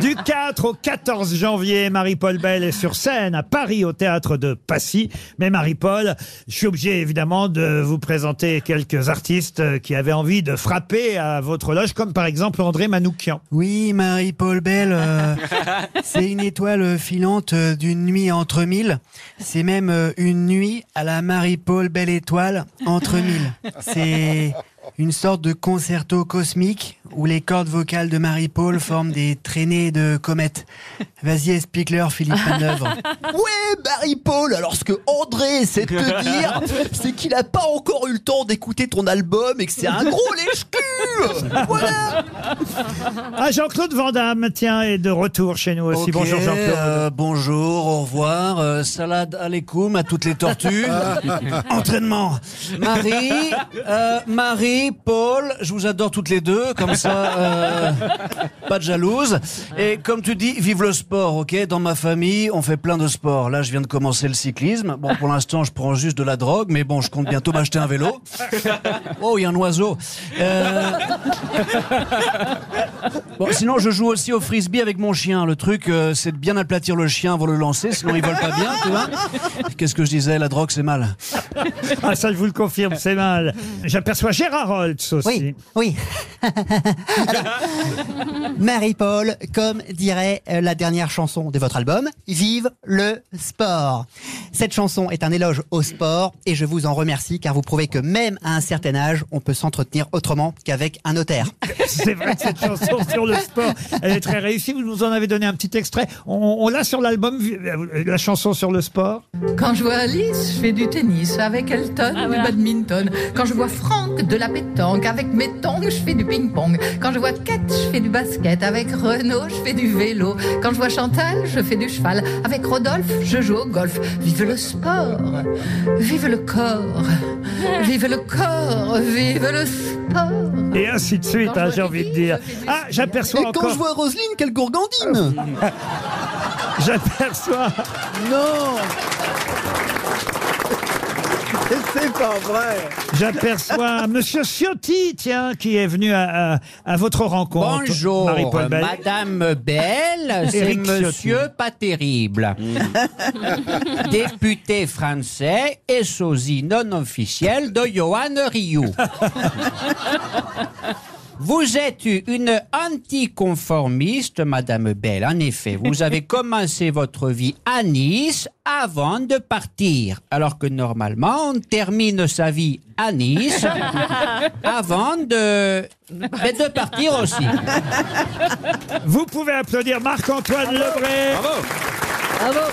Du 4 au 14 janvier, Marie-Paul Bell est sur scène à Paris au théâtre de Passy. Mais Marie-Paul, je suis obligé évidemment de vous présenter quelques artistes qui avaient envie de frapper à votre loge, comme par exemple André Manoukian. Oui, Marie-Paul Bell, euh, c'est une étoile filante d'une nuit entre mille. C'est même euh, une nuit à la Marie-Paul Belle étoile entre mille. C'est une sorte de concerto cosmique où les cordes vocales de Marie-Paul forment des traînées de comètes. Vas-y, explique-leur, Philippe Manœuvre. Ouais, Marie-Paul, alors ce que André sait te dire, c'est qu'il a pas encore eu le temps d'écouter ton album et que c'est un gros lèche-cul Voilà Ah, Jean-Claude Van Damme, tiens, est de retour chez nous aussi. Ok, Bonjour Jean-Claude. euh, bonjour, au revoir. euh, salade alaikum à toutes les tortues. Entraînement. Marie, euh, Marie, Paul, je vous adore toutes les deux, comme ça, euh, pas de jalouse. Et comme tu dis, vive le sport, ok? Dans ma famille, on fait plein de sports. Là, je viens de commencer le cyclisme. Bon, pour l'instant, je prends juste de la drogue, mais bon, je compte bientôt m'acheter un vélo. Oh, il y a un oiseau. Euh, Bon, sinon, je joue aussi au frisbee avec mon chien. Le truc, euh, c'est de bien aplatir le chien avant de le lancer, sinon il vole pas bien, tu vois. Qu'est-ce que je disais La drogue, c'est mal. Ah, ça, je vous le confirme, c'est mal. J'aperçois Gérard Holtz aussi. Oui, oui. Marie-Paul, comme dirait euh, la dernière chanson de votre album, Vive le sport. Cette chanson est un éloge au sport et je vous en remercie car vous prouvez que même à un certain âge, on peut s'entretenir autrement qu'avec un notaire. C'est vrai, cette chanson sur le sport, elle est très réussie. Vous nous en avez donné un petit extrait. On, on l'a sur l'album, euh, la chanson sur le sport. Quand je vois Alice, je fais du tennis. Avec Elton, du badminton. Quand je vois Franck, de la pétanque. Avec mes tongs, je fais du ping-pong. Quand je vois Kate, je fais du basket. Avec Renaud, je fais du vélo. Quand je vois Chantal, je fais du cheval. Avec Rodolphe, je joue au golf. Vive le sport. Vive le corps. Vive le corps. Vive le sport. Et ainsi de suite, hein, je j'ai envie de dire. Ah, j'aperçois Et quand je vois Roselyne, quelle gourgandine J'aperçois. Non C'est pas vrai J'aperçois Monsieur Ciotti, tiens, qui est venu à, à- à votre rencontre. Bonjour, Marie-Paul Bell. Madame Belle, c'est Éric Ciotti. Monsieur pas terrible. Député français et sosie non officiel de Johan Rioux. Vous êtes une anticonformiste, Madame Belle. En effet, vous avez commencé votre vie à Nice avant de partir, alors que normalement on termine sa vie à Nice avant de, mais de partir aussi. Vous pouvez applaudir Marc-Antoine Lebré. Bravo